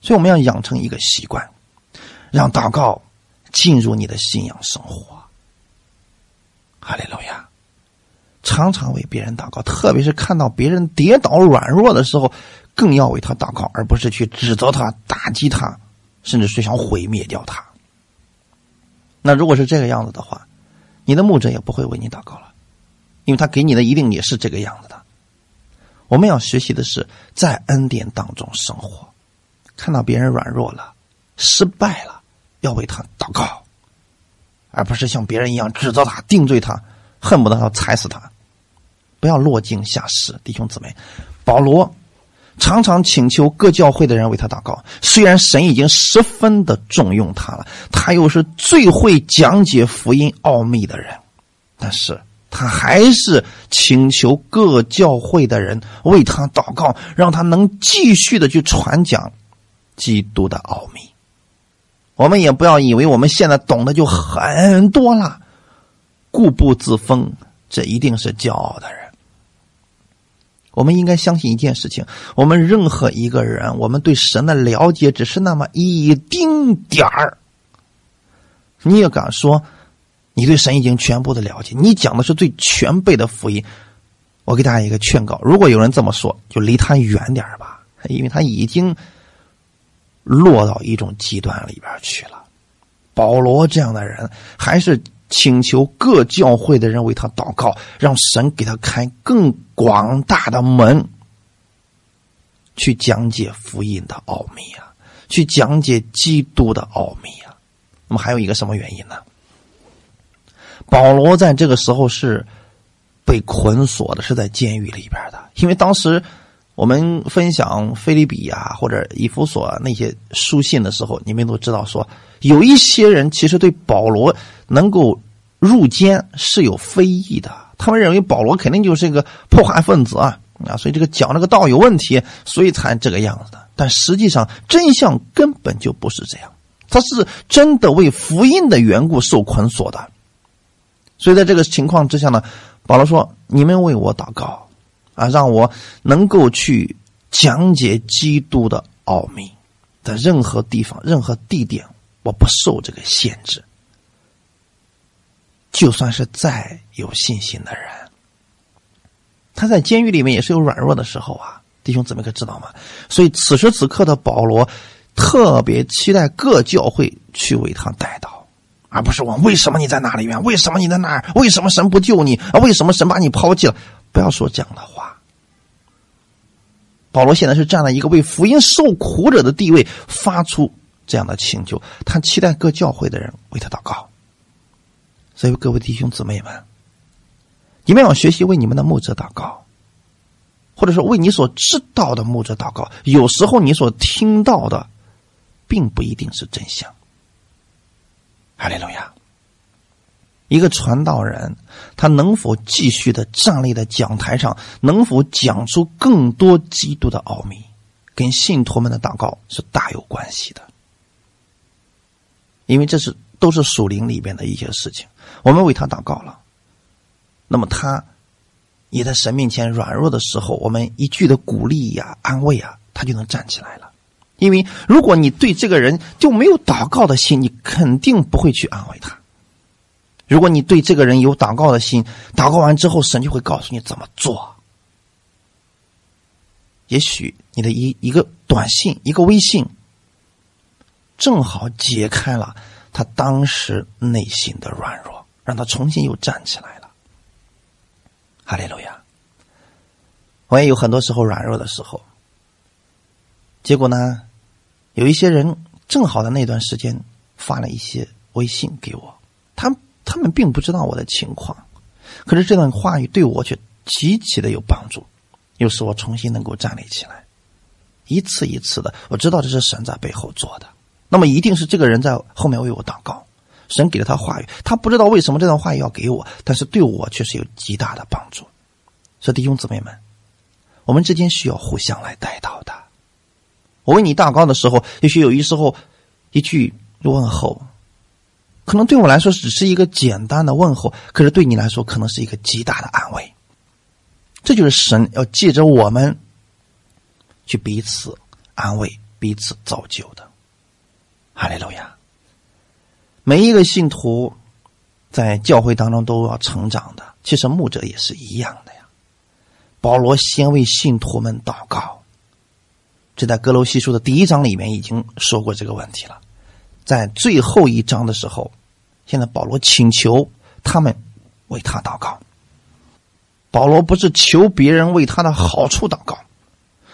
所以我们要养成一个习惯，让祷告进入你的信仰生活。哈利路亚！常常为别人祷告，特别是看到别人跌倒软弱的时候，更要为他祷告，而不是去指责他、打击他，甚至是想毁灭掉他。那如果是这个样子的话，你的牧者也不会为你祷告了，因为他给你的一定也是这个样子的。我们要学习的是在恩典当中生活，看到别人软弱了、失败了，要为他祷告。而不是像别人一样指责他、定罪他，恨不得要踩死他。不要落井下石，弟兄姊妹。保罗常常请求各教会的人为他祷告。虽然神已经十分的重用他了，他又是最会讲解福音奥秘的人，但是他还是请求各教会的人为他祷告，让他能继续的去传讲基督的奥秘。我们也不要以为我们现在懂得就很多了，固步自封，这一定是骄傲的人。我们应该相信一件事情：我们任何一个人，我们对神的了解只是那么一丁点儿。你也敢说你对神已经全部的了解？你讲的是最全备的福音。我给大家一个劝告：如果有人这么说，就离他远点吧，因为他已经落到一种极端里边去了。保罗这样的人，还是请求各教会的人为他祷告，让神给他开更广大的门，去讲解福音的奥秘啊，去讲解基督的奥秘啊。那么还有一个什么原因呢？保罗在这个时候是。被捆锁的是在监狱里边的，因为当时我们分享菲利比啊或者以弗所那些书信的时候，你们都知道说，有一些人其实对保罗能够入监是有非议的，他们认为保罗肯定就是一个破坏分子啊 *laughs* 啊，所以这个讲这个道有问题，所以才这个样子的。但实际上真相根本就不是这样，他是真的为福音的缘故受捆锁的，所以在这个情况之下呢。保罗说：“你们为我祷告，啊，让我能够去讲解基督的奥秘，在任何地方、任何地点，我不受这个限制。就算是再有信心的人，他在监狱里面也是有软弱的时候啊，弟兄姊妹可知道吗？所以此时此刻的保罗特别期待各教会去为他带祷。”而不是问为什么你在那里面？为什么你在那儿？为什么神不救你？啊，为什么神把你抛弃了？不要说这样的话。保罗现在是站在一个为福音受苦者的地位，发出这样的请求，他期待各教会的人为他祷告。所以，各位弟兄姊妹们，你们要学习为你们的牧者祷告，或者说为你所知道的牧者祷告。有时候你所听到的，并不一定是真相。哈利路亚！一个传道人，他能否继续的站立在讲台上，能否讲出更多基督的奥秘，跟信徒们的祷告是大有关系的。因为这是都是属灵里边的一些事情。我们为他祷告了，那么他也在神面前软弱的时候，我们一句的鼓励呀、安慰啊，他就能站起来了。因为如果你对这个人就没有祷告的心，你肯定不会去安慰他。如果你对这个人有祷告的心，祷告完之后，神就会告诉你怎么做。也许你的一一个短信、一个微信，正好解开了他当时内心的软弱，让他重新又站起来了。哈利路亚！我也有很多时候软弱的时候。结果呢，有一些人正好在那段时间发了一些微信给我，他他们并不知道我的情况，可是这段话语对我却极其的有帮助，又使我重新能够站立起来。一次一次的，我知道这是神在背后做的，那么一定是这个人在后面为我祷告，神给了他话语，他不知道为什么这段话语要给我，但是对我却是有极大的帮助。所以弟兄姊妹们，我们之间需要互相来带到的。我为你祷告的时候，也许有一时候一句问候，可能对我来说只是一个简单的问候，可是对你来说可能是一个极大的安慰。这就是神要借着我们去彼此安慰、彼此造就的。哈利路亚！每一个信徒在教会当中都要成长的，其实牧者也是一样的呀。保罗先为信徒们祷告。这在格罗西书的第一章里面已经说过这个问题了，在最后一章的时候，现在保罗请求他们为他祷告。保罗不是求别人为他的好处祷告，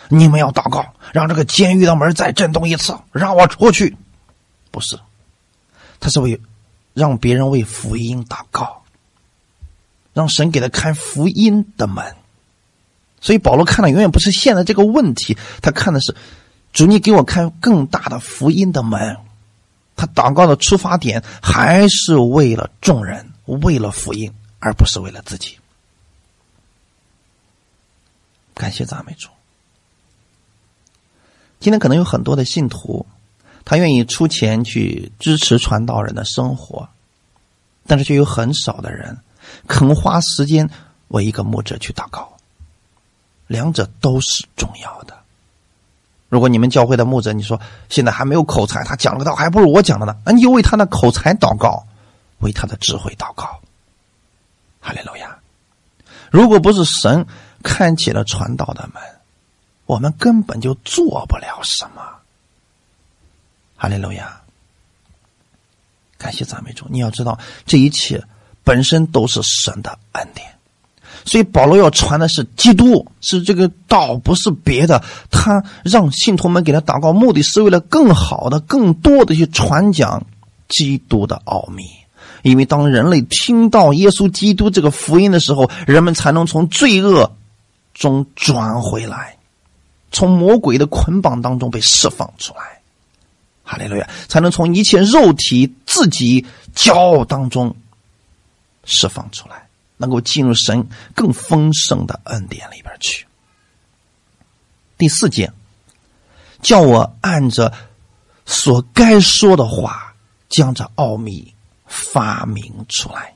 你们要祷告，让这个监狱的门再震动一次，让我出去。不是，他是为让别人为福音祷告，让神给他开福音的门。所以保罗看的永远不是现在这个问题，他看的是主，你给我开更大的福音的门。他祷告的出发点还是为了众人，为了福音，而不是为了自己。感谢赞美主。今天可能有很多的信徒，他愿意出钱去支持传道人的生活，但是却有很少的人肯花时间为一个牧者去祷告。两者都是重要的。如果你们教会的牧者，你说现在还没有口才，他讲了个道还不如我讲的呢，那你就为他的口才祷告，为他的智慧祷告。哈利路亚！如果不是神开启了传道的门，我们根本就做不了什么。哈利路亚！感谢赞美主！你要知道，这一切本身都是神的恩典。所以保罗要传的是基督，是这个道，不是别的。他让信徒们给他祷告，目的是为了更好的、更多的去传讲基督的奥秘。因为当人类听到耶稣基督这个福音的时候，人们才能从罪恶中转回来，从魔鬼的捆绑当中被释放出来。哈利路亚！才能从一切肉体自己骄傲当中释放出来。能够进入神更丰盛的恩典里边去。第四节，叫我按着所该说的话，将这奥秘发明出来。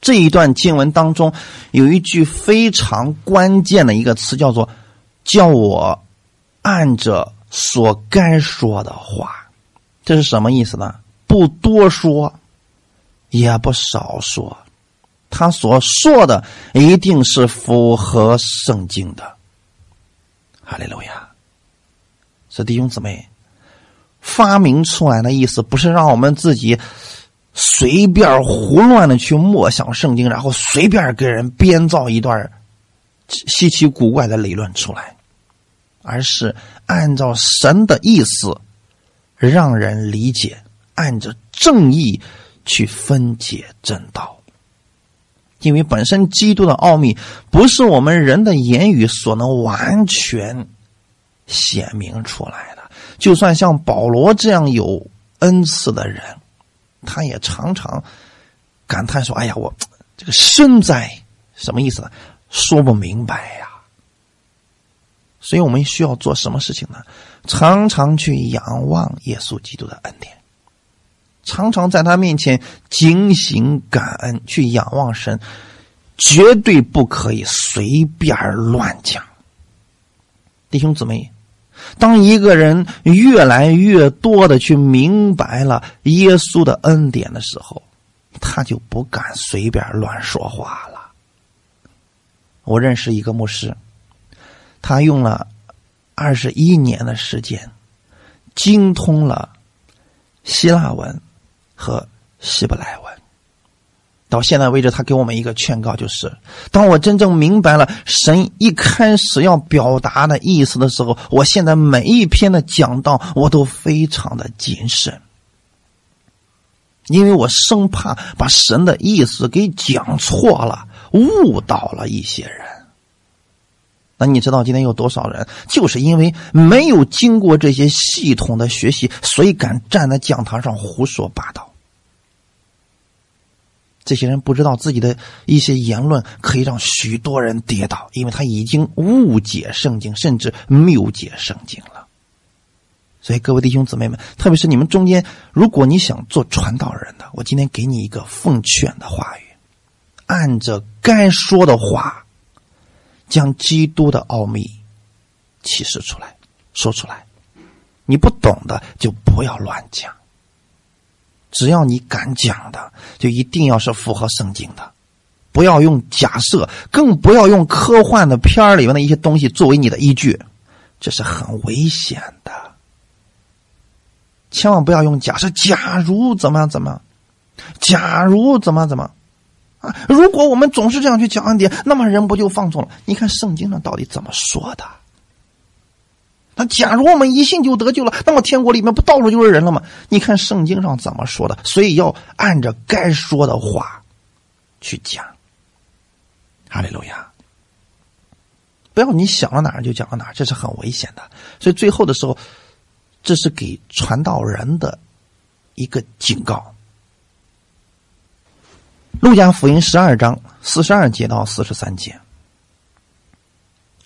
这一段经文当中有一句非常关键的一个词，叫做“叫我按着所该说的话”。这是什么意思呢？不多说，也不少说。他所说的一定是符合圣经的，哈利路亚！是弟兄姊妹发明出来的意思，不是让我们自己随便胡乱的去默想圣经，然后随便给人编造一段稀奇古怪的理论出来，而是按照神的意思让人理解，按着正义去分解正道。因为本身基督的奥秘不是我们人的言语所能完全显明出来的。就算像保罗这样有恩赐的人，他也常常感叹说：“哎呀，我这个身在什么意思？说不明白呀。”所以我们需要做什么事情呢？常常去仰望耶稣基督的恩典。常常在他面前警醒感恩，去仰望神，绝对不可以随便乱讲。弟兄姊妹，当一个人越来越多的去明白了耶稣的恩典的时候，他就不敢随便乱说话了。我认识一个牧师，他用了二十一年的时间，精通了希腊文。和希伯来文，到现在为止，他给我们一个劝告，就是：当我真正明白了神一开始要表达的意思的时候，我现在每一篇的讲道，我都非常的谨慎，因为我生怕把神的意思给讲错了，误导了一些人。那你知道今天有多少人，就是因为没有经过这些系统的学习，所以敢站在讲堂上胡说八道？这些人不知道自己的一些言论可以让许多人跌倒，因为他已经误解圣经，甚至谬解圣经了。所以，各位弟兄姊妹们，特别是你们中间，如果你想做传道人的，我今天给你一个奉劝的话语：按着该说的话，将基督的奥秘启示出来，说出来。你不懂的，就不要乱讲。只要你敢讲的，就一定要是符合圣经的，不要用假设，更不要用科幻的片儿里面的一些东西作为你的依据，这是很危险的。千万不要用假设，假如怎么样怎么样，假如怎么怎么啊！如果我们总是这样去讲恩典，那么人不就放纵了？你看圣经上到底怎么说的？那假如我们一信就得救了，那么天国里面不到处就是人了吗？你看圣经上怎么说的？所以要按着该说的话去讲。哈利路亚！不要你想到哪儿就讲到哪儿，这是很危险的。所以最后的时候，这是给传道人的一个警告。路加福音十二章四十二节到四十三节，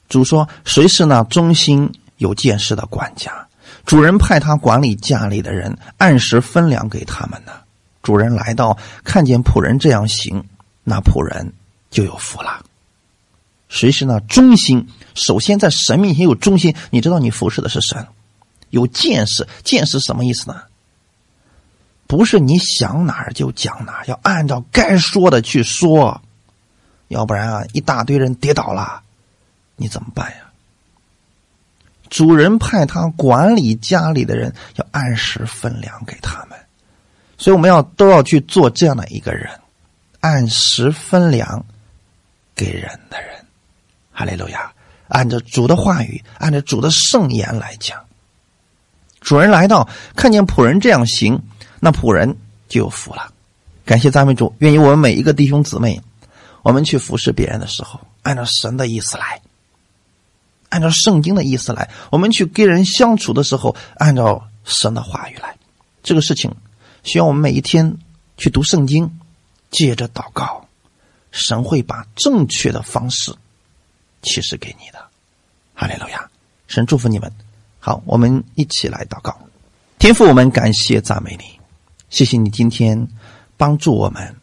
主说：“谁是那忠心？”有见识的管家。主人派他管理家里的人，按时分粮给他们呢。主人来到，看见仆人这样行，那仆人就有福了。谁是那忠心？首先在神面前有忠心，你知道你服侍的是神，有见识。见识什么意思呢？不是你想哪儿就讲哪儿，要按照该说的去说，要不然啊，一大堆人跌倒了，你怎么办呀？主人派他管理家里的人，要按时分粮给他们，所以我们要都要去做这样的一个人，按时分粮给人的人。哈利路亚！按照主的话语，按照主的圣言来讲，主人来到，看见仆人这样行。那仆人就有福了，感谢赞美主，愿意我们每一个弟兄姊妹，我们去服侍别人的时候，按照神的意思来，按照圣经的意思来，我们去跟人相处的时候，按照神的话语来。这个事情需要我们每一天去读圣经，借着祷告，神会把正确的方式启示给你的。哈利路亚，神祝福你们。好，我们一起来祷告，天父，我们感谢赞美你。谢谢你今天帮助我们，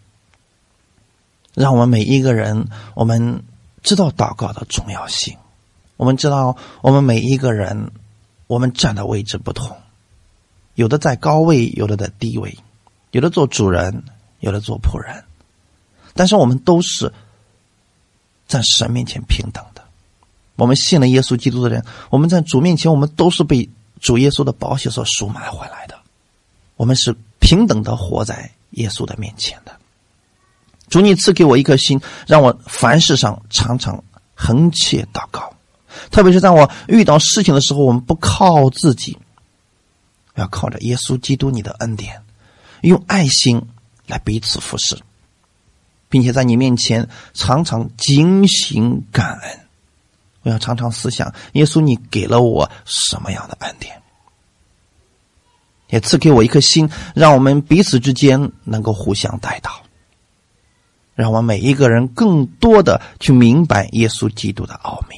让我们每一个人，我们知道祷告的重要性。我们知道，我们每一个人，我们站的位置不同，有的在高位，有的在低位，有的做主人，有的做仆人。但是我们都是在神面前平等的。我们信了耶稣基督的人，我们在主面前，我们都是被主耶稣的宝血所赎买回来的。我们是。平等的活在耶稣的面前的，主，你赐给我一颗心，让我凡事上常常横切祷告，特别是在我遇到事情的时候，我们不靠自己，要靠着耶稣基督你的恩典，用爱心来彼此服侍，并且在你面前常常警醒感恩。我要常常思想，耶稣你给了我什么样的恩典？也赐给我一颗心，让我们彼此之间能够互相带到，让我们每一个人更多的去明白耶稣基督的奥秘，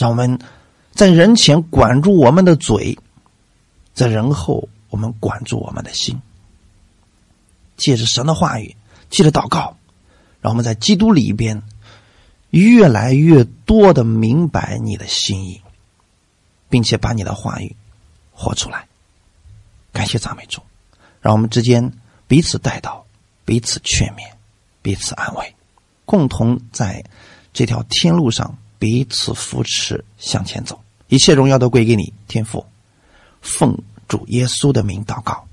让我们在人前管住我们的嘴，在人后我们管住我们的心，借着神的话语，借着祷告，让我们在基督里边越来越多的明白你的心意，并且把你的话语活出来。感谢赞美主，让我们之间彼此带到，彼此劝勉，彼此安慰，共同在这条天路上彼此扶持向前走。一切荣耀都归给你，天父。奉主耶稣的名祷告，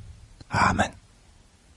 阿门。